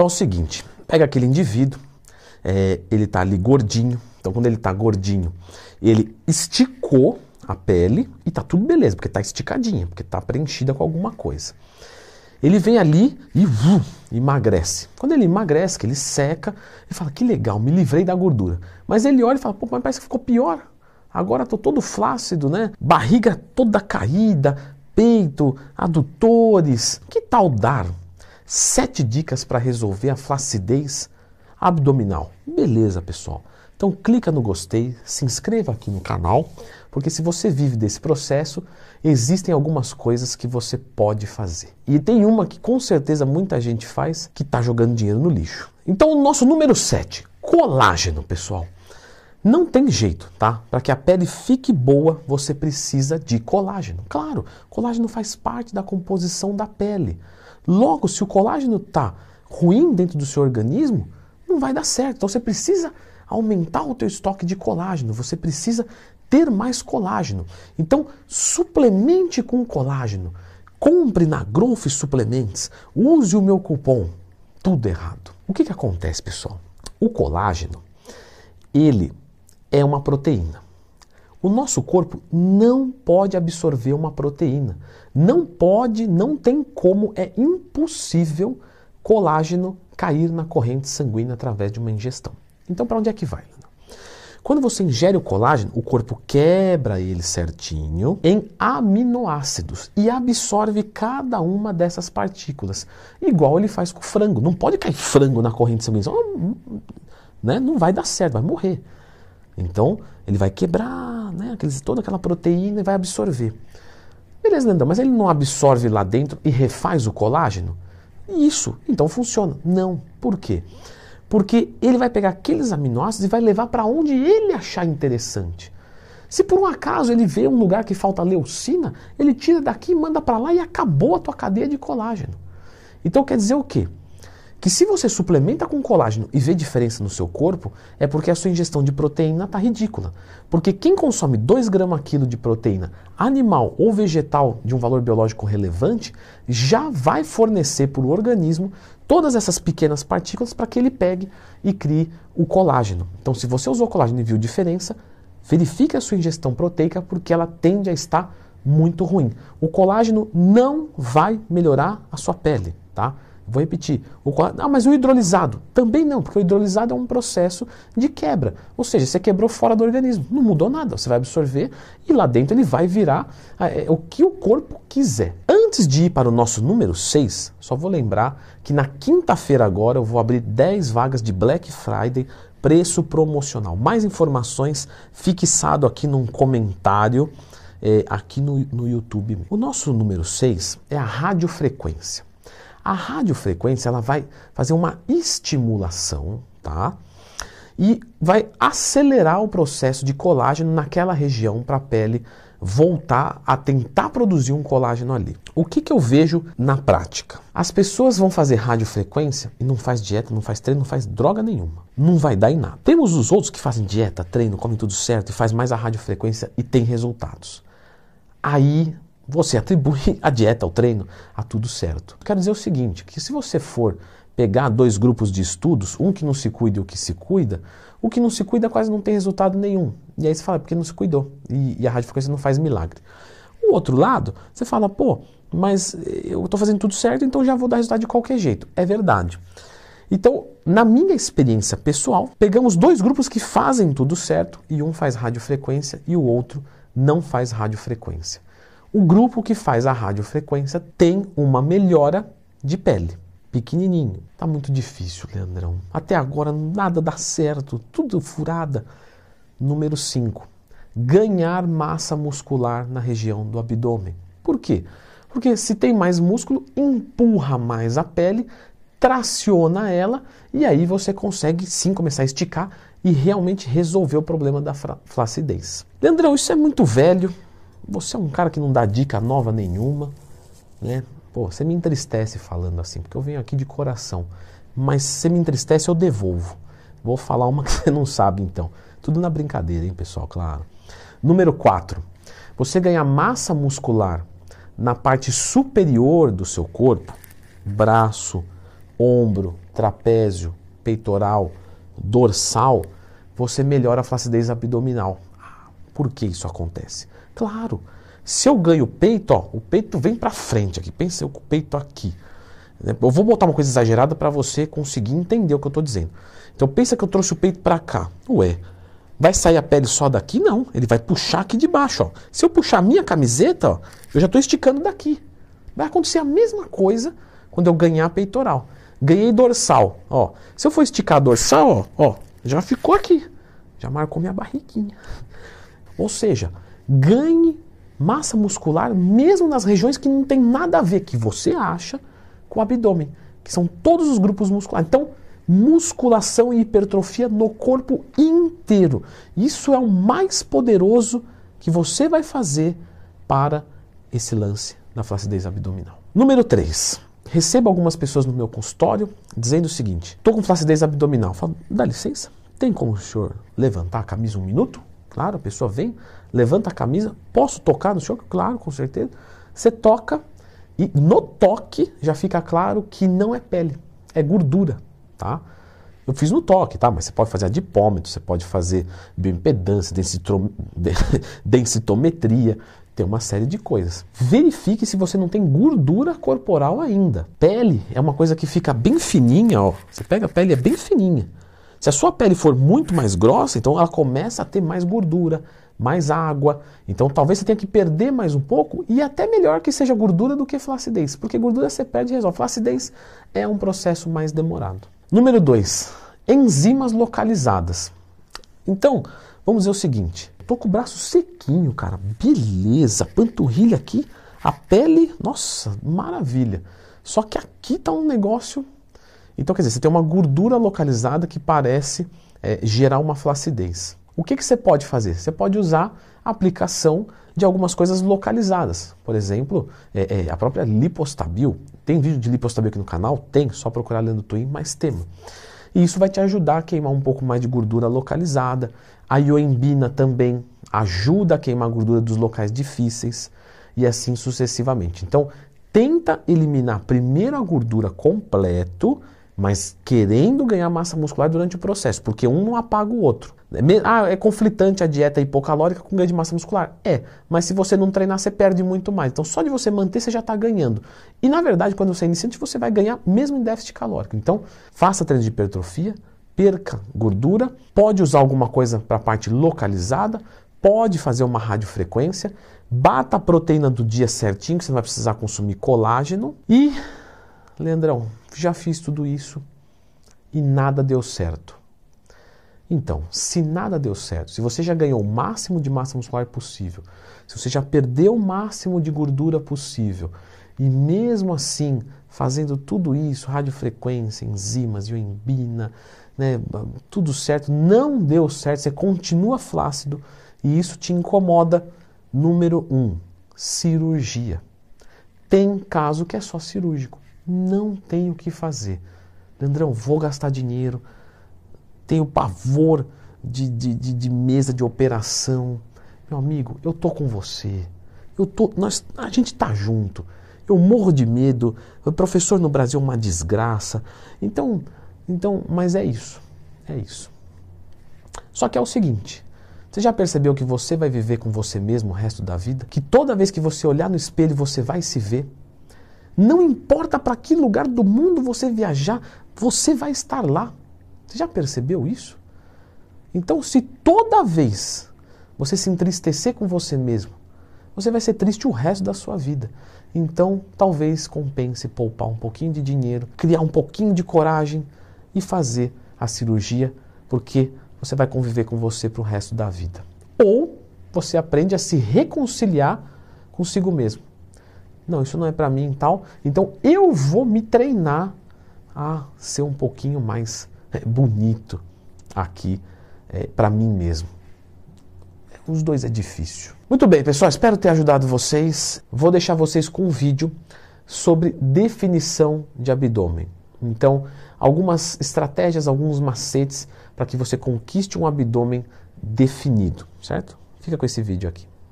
Então é o seguinte, pega aquele indivíduo, é, ele está ali gordinho, então quando ele está gordinho, ele esticou a pele e tá tudo beleza, porque está esticadinha, porque está preenchida com alguma coisa. Ele vem ali e uh, emagrece. Quando ele emagrece, que ele seca, ele fala, que legal, me livrei da gordura. Mas ele olha e fala, pô, mas parece que ficou pior. Agora estou todo flácido, né? Barriga toda caída, peito, adutores. Que tal dar sete dicas para resolver a flacidez abdominal? Beleza, pessoal. Então clica no gostei, se inscreva aqui no canal, porque se você vive desse processo, existem algumas coisas que você pode fazer. E tem uma que com certeza muita gente faz que está jogando dinheiro no lixo. Então o nosso número 7, colágeno, pessoal. Não tem jeito, tá? Para que a pele fique boa, você precisa de colágeno. Claro, colágeno faz parte da composição da pele. Logo, se o colágeno está ruim dentro do seu organismo, não vai dar certo. Então você precisa aumentar o teu estoque de colágeno, você precisa ter mais colágeno. Então, suplemente com colágeno. Compre na Growth Suplements, use o meu cupom. Tudo errado. O que, que acontece, pessoal? O colágeno, ele é uma proteína. O nosso corpo não pode absorver uma proteína. Não pode, não tem como, é impossível colágeno cair na corrente sanguínea através de uma ingestão. Então, para onde é que vai? Quando você ingere o colágeno, o corpo quebra ele certinho em aminoácidos e absorve cada uma dessas partículas, igual ele faz com o frango. Não pode cair frango na corrente sanguínea, né? não vai dar certo, vai morrer. Então, ele vai quebrar né, toda aquela proteína e vai absorver. Beleza, Leandrão, mas ele não absorve lá dentro e refaz o colágeno? Isso, então funciona. Não. Por quê? Porque ele vai pegar aqueles aminoácidos e vai levar para onde ele achar interessante. Se por um acaso ele vê um lugar que falta leucina, ele tira daqui, manda para lá e acabou a tua cadeia de colágeno. Então quer dizer o quê? Que se você suplementa com colágeno e vê diferença no seu corpo, é porque a sua ingestão de proteína está ridícula. Porque quem consome 2 gramas quilo de proteína animal ou vegetal de um valor biológico relevante, já vai fornecer para o organismo todas essas pequenas partículas para que ele pegue e crie o colágeno. Então, se você usou colágeno e viu diferença, verifique a sua ingestão proteica porque ela tende a estar muito ruim. O colágeno não vai melhorar a sua pele, tá? Vou repetir. O, ah, mas o hidrolisado? Também não, porque o hidrolisado é um processo de quebra. Ou seja, você quebrou fora do organismo. Não mudou nada. Você vai absorver e lá dentro ele vai virar é, o que o corpo quiser. Antes de ir para o nosso número 6, só vou lembrar que na quinta-feira agora eu vou abrir 10 vagas de Black Friday preço promocional. Mais informações fixado aqui num comentário é, aqui no, no YouTube. O nosso número 6 é a radiofrequência. A radiofrequência ela vai fazer uma estimulação, tá? E vai acelerar o processo de colágeno naquela região para a pele voltar a tentar produzir um colágeno ali. O que, que eu vejo na prática? As pessoas vão fazer radiofrequência e não faz dieta, não faz treino, não faz droga nenhuma. Não vai dar em nada. Temos os outros que fazem dieta, treino, comem tudo certo e faz mais a radiofrequência e tem resultados. Aí você atribui a dieta, ao treino, a tudo certo. Quero dizer o seguinte, que se você for pegar dois grupos de estudos, um que não se cuida e o que se cuida, o que não se cuida quase não tem resultado nenhum. E aí você fala, porque não se cuidou. E, e a radiofrequência não faz milagre. O outro lado, você fala, pô, mas eu estou fazendo tudo certo, então já vou dar resultado de qualquer jeito. É verdade. Então, na minha experiência pessoal, pegamos dois grupos que fazem tudo certo e um faz radiofrequência e o outro não faz radiofrequência. O grupo que faz a radiofrequência tem uma melhora de pele. Pequenininho. Tá muito difícil, Leandrão. Até agora nada dá certo, tudo furada. Número 5. Ganhar massa muscular na região do abdômen. Por quê? Porque se tem mais músculo, empurra mais a pele, traciona ela e aí você consegue sim começar a esticar e realmente resolver o problema da flacidez. Leandrão, isso é muito velho, você é um cara que não dá dica nova nenhuma, né? Pô, você me entristece falando assim, porque eu venho aqui de coração. Mas se me entristece, eu devolvo. Vou falar uma que você não sabe então. Tudo na brincadeira, hein, pessoal, claro. Número 4. Você ganha massa muscular na parte superior do seu corpo, braço, ombro, trapézio, peitoral, dorsal, você melhora a flacidez abdominal. Por que isso acontece? Claro, se eu ganho peito, ó, o peito vem para frente aqui. Pensa eu com o peito aqui. Eu vou botar uma coisa exagerada para você conseguir entender o que eu estou dizendo. Então pensa que eu trouxe o peito para cá. Ué, vai sair a pele só daqui? Não, ele vai puxar aqui de baixo. Ó. Se eu puxar a minha camiseta, ó, eu já estou esticando daqui. Vai acontecer a mesma coisa quando eu ganhar peitoral. Ganhei dorsal. Ó. Se eu for esticar a dorsal, ó, ó, já ficou aqui. Já marcou minha barriguinha. Ou seja, ganhe massa muscular mesmo nas regiões que não tem nada a ver que você acha com o abdômen, que são todos os grupos musculares. Então, musculação e hipertrofia no corpo inteiro. Isso é o mais poderoso que você vai fazer para esse lance da flacidez abdominal. Número 3. Recebo algumas pessoas no meu consultório dizendo o seguinte: estou com flacidez abdominal. Falo, dá licença, tem como o senhor levantar a camisa um minuto? Claro, a pessoa vem, levanta a camisa, posso tocar no senhor? Claro, com certeza. Você toca e no toque já fica claro que não é pele, é gordura, tá? Eu fiz no toque, tá? Mas você pode fazer adipômetro, você pode fazer bioimpedância, densitometria, tem uma série de coisas. Verifique se você não tem gordura corporal ainda. Pele é uma coisa que fica bem fininha, ó. Você pega a pele, é bem fininha. Se a sua pele for muito mais grossa, então ela começa a ter mais gordura, mais água. Então talvez você tenha que perder mais um pouco e até melhor que seja gordura do que flacidez, porque gordura você perde e resolve. Flacidez é um processo mais demorado. Número 2, enzimas localizadas. Então, vamos dizer o seguinte: tô com o braço sequinho, cara, beleza, panturrilha aqui, a pele, nossa, maravilha. Só que aqui tá um negócio então, quer dizer, você tem uma gordura localizada que parece é, gerar uma flacidez. O que, que você pode fazer? Você pode usar a aplicação de algumas coisas localizadas. Por exemplo, é, é, a própria lipostabil. Tem vídeo de lipostabil aqui no canal? Tem, só procurar lendo Twin, mais tema. E isso vai te ajudar a queimar um pouco mais de gordura localizada. A ioembina também ajuda a queimar a gordura dos locais difíceis e assim sucessivamente. Então, tenta eliminar primeiro a gordura completo mas querendo ganhar massa muscular durante o processo, porque um não apaga o outro. Ah, é conflitante a dieta hipocalórica com ganho de massa muscular? É, mas se você não treinar, você perde muito mais. Então, só de você manter, você já está ganhando. E na verdade, quando você é iniciante, você vai ganhar mesmo em déficit calórico. Então, faça treino de hipertrofia, perca gordura, pode usar alguma coisa para a parte localizada, pode fazer uma radiofrequência, bata a proteína do dia certinho, que você vai precisar consumir colágeno e Leandrão, já fiz tudo isso e nada deu certo. Então, se nada deu certo, se você já ganhou o máximo de massa muscular possível, se você já perdeu o máximo de gordura possível, e mesmo assim, fazendo tudo isso, radiofrequência, enzimas, ioembina, né, tudo certo, não deu certo, você continua flácido e isso te incomoda, número um, cirurgia. Tem caso que é só cirúrgico não tenho o que fazer. Leandrão, vou gastar dinheiro, tenho pavor de, de, de, de, mesa de operação. Meu amigo, eu tô com você. Eu tô, nós, a gente tá junto. Eu morro de medo. O professor no Brasil é uma desgraça. Então, então, mas é isso. É isso. Só que é o seguinte, você já percebeu que você vai viver com você mesmo o resto da vida? Que toda vez que você olhar no espelho, você vai se ver? Não importa para que lugar do mundo você viajar, você vai estar lá. Você já percebeu isso? Então, se toda vez você se entristecer com você mesmo, você vai ser triste o resto da sua vida. Então, talvez compense poupar um pouquinho de dinheiro, criar um pouquinho de coragem e fazer a cirurgia, porque você vai conviver com você para o resto da vida. Ou você aprende a se reconciliar consigo mesmo não, isso não é para mim e tal. Então eu vou me treinar a ser um pouquinho mais é, bonito aqui é, para mim mesmo. Os dois é difícil. Muito bem, pessoal, espero ter ajudado vocês. Vou deixar vocês com um vídeo sobre definição de abdômen. Então, algumas estratégias, alguns macetes para que você conquiste um abdômen definido, certo? Fica com esse vídeo aqui.